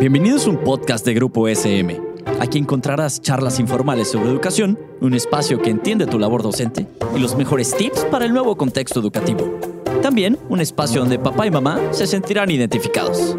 Bienvenidos a un podcast de Grupo SM. Aquí encontrarás charlas informales sobre educación, un espacio que entiende tu labor docente y los mejores tips para el nuevo contexto educativo. También un espacio donde papá y mamá se sentirán identificados.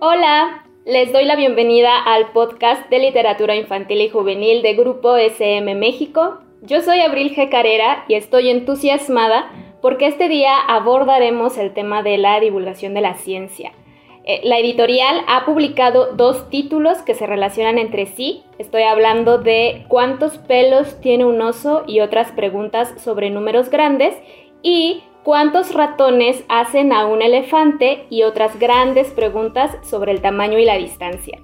Hola, les doy la bienvenida al podcast de literatura infantil y juvenil de Grupo SM México. Yo soy Abril G. Carrera y estoy entusiasmada porque este día abordaremos el tema de la divulgación de la ciencia. Eh, la editorial ha publicado dos títulos que se relacionan entre sí. Estoy hablando de cuántos pelos tiene un oso y otras preguntas sobre números grandes y cuántos ratones hacen a un elefante y otras grandes preguntas sobre el tamaño y la distancia.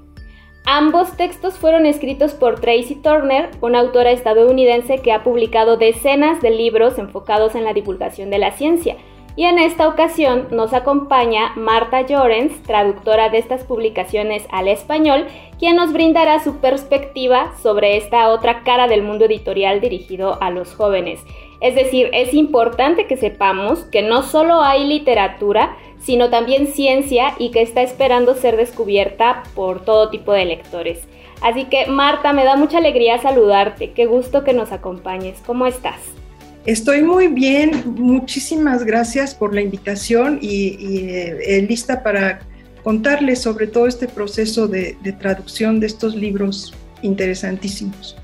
Ambos textos fueron escritos por Tracy Turner, una autora estadounidense que ha publicado decenas de libros enfocados en la divulgación de la ciencia. Y en esta ocasión nos acompaña Marta Llorens, traductora de estas publicaciones al español, quien nos brindará su perspectiva sobre esta otra cara del mundo editorial dirigido a los jóvenes. Es decir, es importante que sepamos que no solo hay literatura, sino también ciencia y que está esperando ser descubierta por todo tipo de lectores. Así que Marta, me da mucha alegría saludarte, qué gusto que nos acompañes, ¿cómo estás? Estoy muy bien, muchísimas gracias por la invitación y, eh, lista para contarles sobre todo este proceso de traducción de estos libros interesantísimos.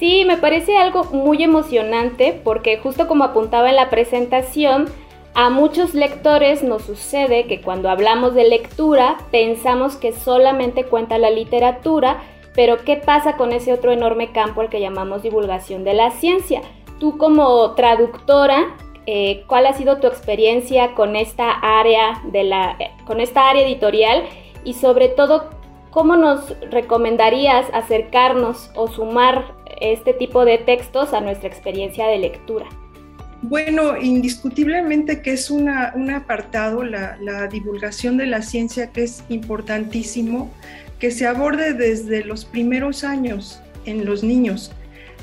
Sí, me parece algo muy emocionante porque justo como apuntaba en la presentación, a muchos lectores nos sucede que cuando hablamos de lectura pensamos que solamente cuenta la literatura, pero ¿qué pasa con ese otro enorme campo al que llamamos divulgación de la ciencia? Tú como traductora, eh, ¿cuál ha sido tu experiencia con esta área de la, con esta área editorial y sobre todo cómo nos recomendarías acercarnos o sumar este tipo de textos a nuestra experiencia de lectura? Bueno, indiscutiblemente que es un apartado, la, divulgación de la ciencia, que es importantísimo, que se aborde desde los primeros años en los niños.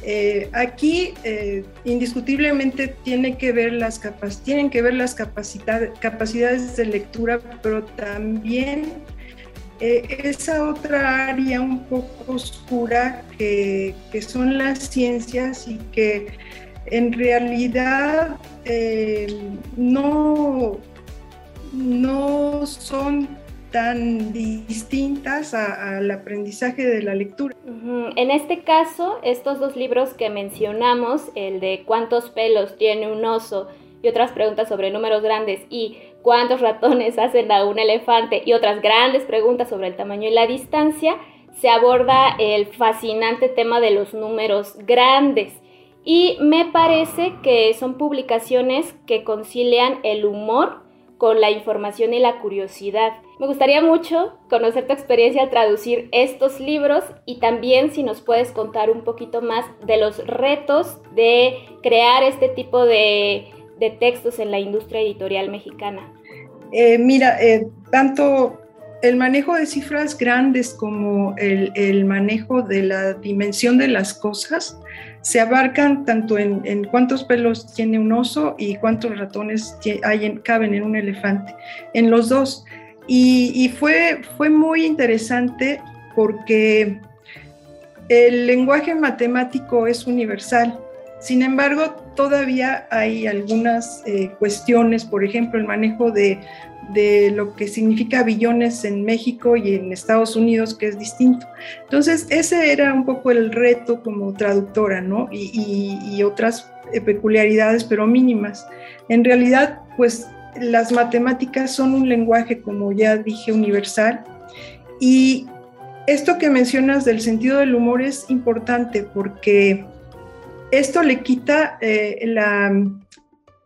Eh, aquí eh, indiscutiblemente tiene que ver las tienen que ver las capacidades de lectura, pero también eh, esa otra área un poco oscura que, que son las ciencias y que en realidad eh, no, no son tan distintas al aprendizaje de la lectura. En este caso, estos dos libros que mencionamos, el de cuántos pelos tiene un oso y otras preguntas sobre números grandes y cuántos ratones hacen a un elefante y otras grandes preguntas sobre el tamaño y la distancia, se aborda el fascinante tema de los números grandes y me parece que son publicaciones que concilian el humor con la información y la curiosidad. Me gustaría mucho conocer tu experiencia al traducir estos libros y también si nos puedes contar un poquito más de los retos de crear este tipo de, textos en la industria editorial mexicana. Eh, mira, eh, tanto el manejo de cifras grandes como el, manejo de la dimensión de las cosas se abarcan tanto en, cuántos pelos tiene un oso y cuántos ratones caben en un elefante, en los dos. Y, fue, fue muy interesante porque el lenguaje matemático es universal. Sin embargo, todavía hay algunas eh, cuestiones, por ejemplo, el manejo de de lo que significa billones en México y en Estados Unidos, que es distinto. Entonces, ese era un poco el reto como traductora, ¿no? Y, otras peculiaridades, pero mínimas. En realidad, pues las matemáticas son un lenguaje, como ya dije, universal. Y esto que mencionas del sentido del humor es importante porque esto le quita eh, la,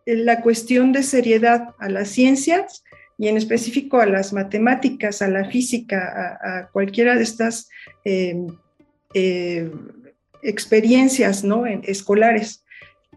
la cuestión de seriedad a las ciencias y en específico a las matemáticas, a la física, a, cualquiera de estas em, eh, experiencias ¿no? escolares.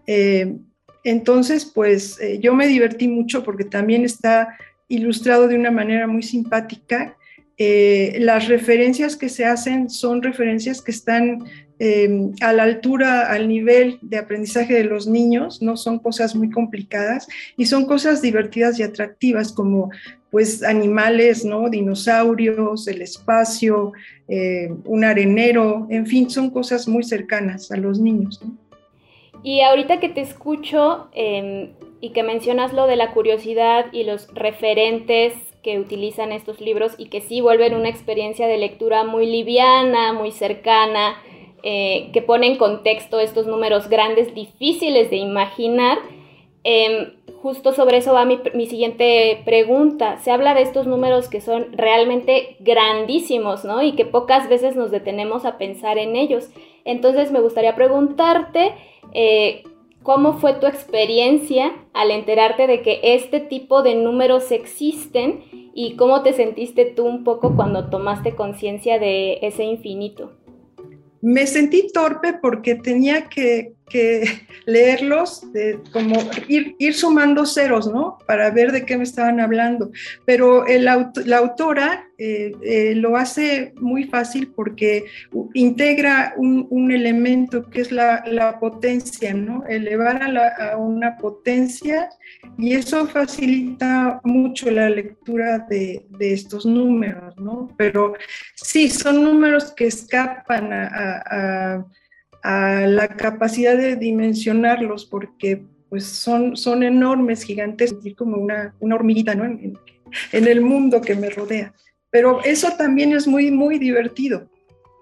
Em, entonces, pues eh, yo me divertí mucho porque también está ilustrado de una manera muy simpática. Eh, las referencias que se hacen son referencias que están em, a la altura, al nivel de aprendizaje de los niños, no son cosas muy complicadas y son cosas divertidas y atractivas como pues animales, ¿no? Dinosaurios, el espacio, eh, un arenero, en fin, son cosas muy cercanas a los niños. Y ahorita que te escucho em, y que mencionas lo de la curiosidad y los referentes que utilizan estos libros y que sí vuelven una experiencia de lectura muy liviana, muy cercana, eh, que pone en contexto estos números grandes, difíciles de imaginar, em, justo sobre eso va mi, siguiente pregunta. Se habla de estos números que son realmente grandísimos, ¿no? Y que pocas veces nos detenemos a pensar en ellos. Entonces me gustaría preguntarte eh, cómo fue tu experiencia al enterarte de que este tipo de números existen y cómo te sentiste tú un poco cuando tomaste conciencia de ese infinito. Me sentí torpe porque tenía que que leerlos, como ir, sumando ceros, ¿no? Para ver de qué me estaban hablando. Pero el, la autora eh, eh, lo hace muy fácil porque integra un, elemento que es la, potencia, ¿no? Elevar a, una potencia y eso facilita mucho la lectura de, estos números, ¿no? Pero sí, son números que escapan a la capacidad de dimensionarlos, porque pues son, son enormes, gigantes, como una, una hormiguita ¿no? en, el mundo que me rodea. Pero eso también es muy, muy divertido,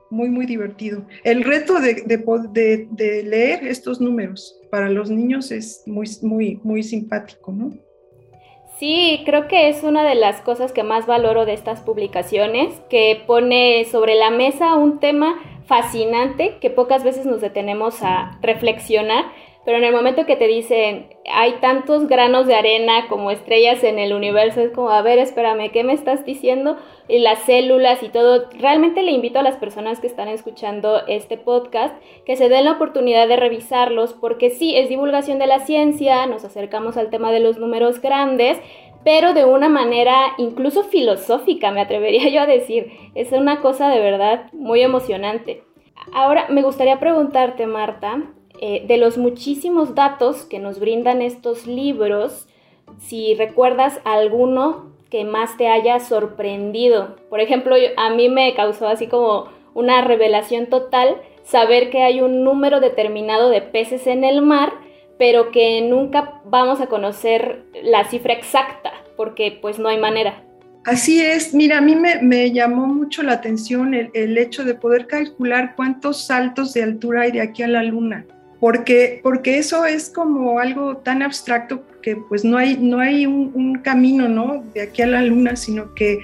muy, muy divertido. El reto de, de, de, leer estos números para los niños es muy, muy, muy simpático, ¿no? Sí, creo que es una de las cosas que más valoro de estas publicaciones, que pone sobre la mesa un tema fascinante que pocas veces nos detenemos a reflexionar, pero en el momento que te dicen hay tantos granos de arena como estrellas en el universo, es como, a ver, espérame, ¿qué me estás diciendo? Y las células y todo, realmente le invito a las personas que están escuchando este podcast que se den la oportunidad de revisarlos, porque sí, es divulgación de la ciencia, nos acercamos al tema de los números grandes, pero de una manera incluso filosófica, me atrevería yo a decir. Es una cosa de verdad muy emocionante. Ahora me gustaría preguntarte, Marta, eh, de los muchísimos datos que nos brindan estos libros, si recuerdas alguno que más te haya sorprendido. Por ejemplo, a mí me causó así como una revelación total saber que hay un número determinado de peces en el mar pero que nunca vamos a conocer la cifra exacta, porque pues no hay manera. Así es, mira, a mí me, llamó mucho la atención el, hecho de poder calcular cuántos saltos de altura hay de aquí a la luna, porque, porque eso es como algo tan abstracto que pues no hay, no hay un, camino, ¿no? De aquí a la luna, sino que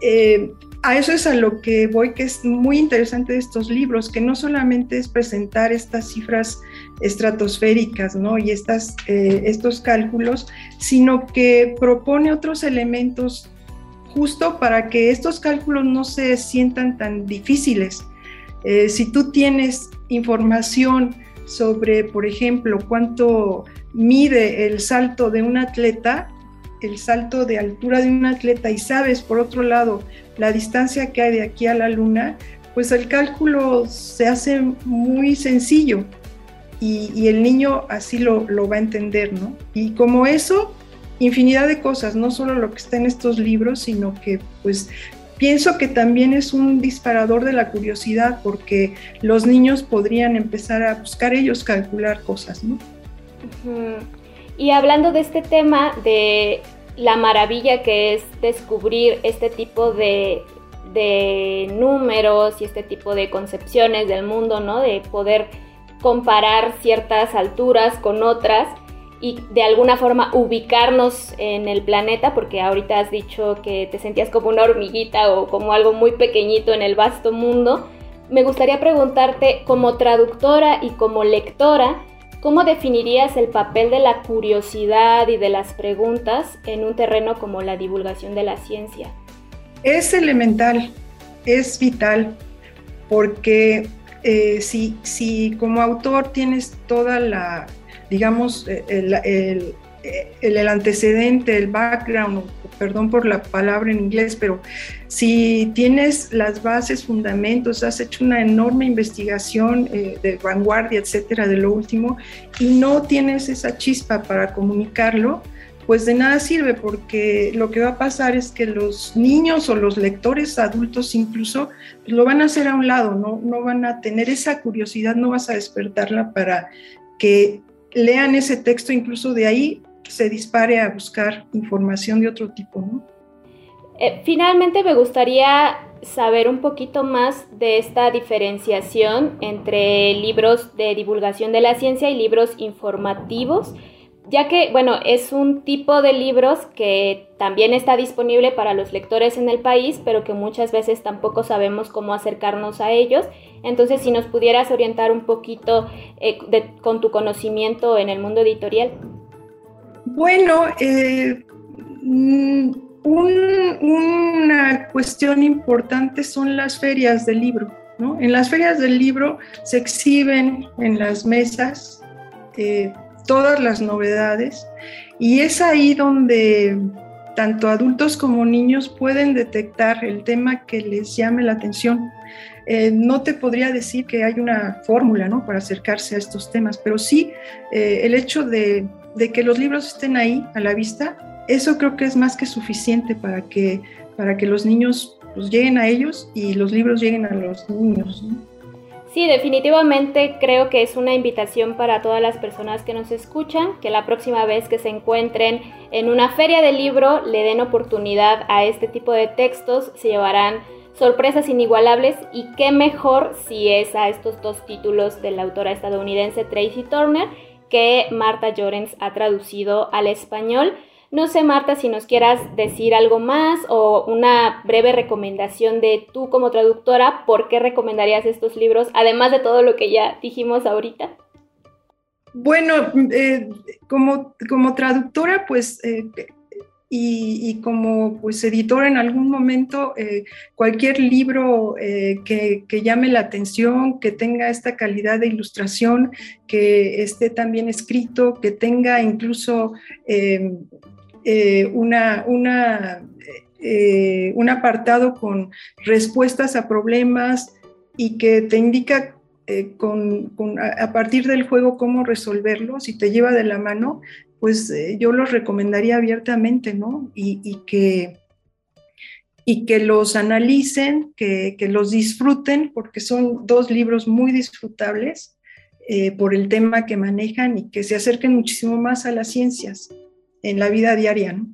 eh, a eso es a lo que voy, que es muy interesante de estos libros, que no solamente es presentar estas cifras estratosféricas ¿no? y estas, eh, estos cálculos, sino que propone otros elementos justo para que estos cálculos no se sientan tan difíciles. Eh, si tú tienes información sobre, por ejemplo, cuánto mide el salto de un atleta, el salto de altura de un atleta y sabes, por otro lado, la distancia que hay de aquí a la luna, pues el cálculo se hace muy sencillo y, el niño así lo, lo, va a entender, ¿no? Y como eso, infinidad de cosas, no solo lo que está en estos libros, sino que pues pienso que también es un disparador de la curiosidad porque los niños podrían empezar a buscar ellos calcular cosas, ¿no? Y hablando de este tema de la maravilla que es descubrir este tipo de, números y este tipo de concepciones del mundo, ¿no? De poder comparar ciertas alturas con otras y de alguna forma ubicarnos en el planeta, porque ahorita has dicho que te sentías como una hormiguita o como algo muy pequeñito en el vasto mundo. Me gustaría preguntarte como traductora y como lectora, ¿Cómo definirías el papel de la curiosidad y de las preguntas en un terreno como la divulgación de la ciencia? Es elemental, es vital, porque eh, si, si, como autor tienes toda la, digamos, eh, el, antecedente, el background, perdón por la palabra en inglés, pero si tienes las bases, fundamentos, has hecho una enorme investigación eh, de vanguardia, etcétera, de lo último, y no tienes esa chispa para comunicarlo, pues de nada sirve porque lo que va a pasar es que los niños o los lectores adultos incluso lo van a hacer a un lado, ¿no? no van a tener esa curiosidad, no vas a despertarla para que lean ese texto, incluso de ahí se dispare a buscar información de otro tipo, ¿no? Eh, finalmente me gustaría saber un poquito más de esta diferenciación entre libros de divulgación de la ciencia y libros informativos, ya que, bueno, es un tipo de libros que también está disponible para los lectores en el país, pero que muchas veces tampoco sabemos cómo acercarnos a ellos. Entonces, si nos pudieras orientar un poquito eh, con tu conocimiento en el mundo editorial. Bueno, eh, mm, una cuestión importante son las ferias del libro. En las ferias del libro se exhiben en las mesas eh, todas las novedades y es ahí donde tanto adultos como niños pueden detectar el tema que les llame la atención. Eh, no te podría decir que hay una fórmula ¿no? para acercarse a estos temas, pero sí el hecho de de que los libros estén ahí a la vista, eso creo que es más que suficiente para que, para que los niños pues, lleguen a ellos y los libros lleguen a los niños. Sí, definitivamente creo que es una invitación para todas las personas que nos escuchan, que la próxima vez que se encuentren en una feria de libro le den oportunidad a este tipo de textos, se llevarán sorpresas inigualables y qué mejor si es a estos dos títulos de la autora estadounidense Tracy Turner que Marta Llorens ha traducido al español. No sé, Marta, si nos quieras decir algo más o una breve recomendación de tú como traductora, ¿por qué recomendarías estos libros, además de todo lo que ya dijimos ahorita? Bueno, eh, como, como traductora, pues eh, y, como pues editor en algún momento eh, cualquier libro eh, que, llame la atención, que tenga esta calidad de ilustración, que esté también escrito, que tenga incluso una, una un apartado con respuestas a problemas y que te indica a partir del juego cómo resolverlos y te lleva de la mano, pues eh, yo los recomendaría abiertamente, ¿no? Y, que, y que los analicen, que, los disfruten, porque son dos libros muy disfrutables eh, por el tema que manejan y que se acerquen muchísimo más a las ciencias en la vida diaria, ¿no?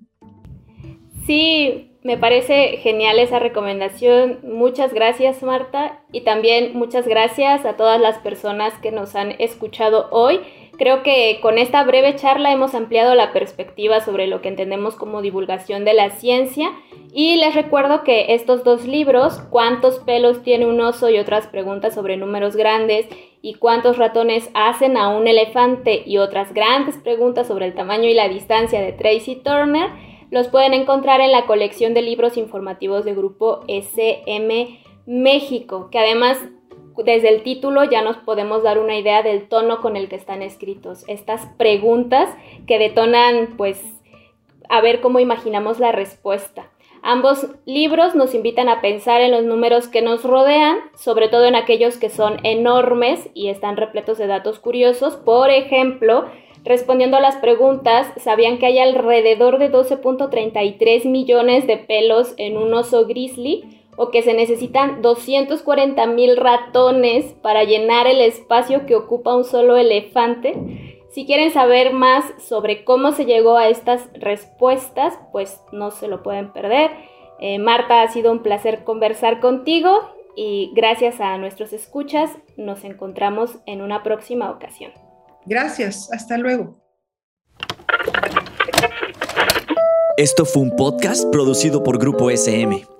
Sí, me parece genial esa recomendación. Muchas gracias, Marta. Y también muchas gracias a todas las personas que nos han escuchado hoy. Creo que con esta breve charla hemos ampliado la perspectiva sobre lo que entendemos como divulgación de la ciencia. Y les recuerdo que estos dos libros, cuántos pelos tiene un oso y otras preguntas sobre números grandes y cuántos ratones hacen a un elefante y otras grandes preguntas sobre el tamaño y la distancia de Tracy Turner, los pueden encontrar en la colección de libros informativos de grupo SM México, que además desde el título ya nos podemos dar una idea del tono con el que están escritos. Estas preguntas que detonan, pues, a ver cómo imaginamos la respuesta. Ambos libros nos invitan a pensar en los números que nos rodean, sobre todo en aquellos que son enormes y están repletos de datos curiosos. Por ejemplo, respondiendo a las preguntas, ¿sabían que hay alrededor de 12.33 millones de pelos en un oso grizzly? O que se necesitan 240 mil ratones para llenar el espacio que ocupa un solo elefante. Si quieren saber más sobre cómo se llegó a estas respuestas, pues no se lo pueden perder. Eh, Marta, ha sido un placer conversar contigo y gracias a nuestros escuchas nos encontramos en una próxima ocasión. Gracias, hasta luego. Esto fue un podcast producido por Grupo SM.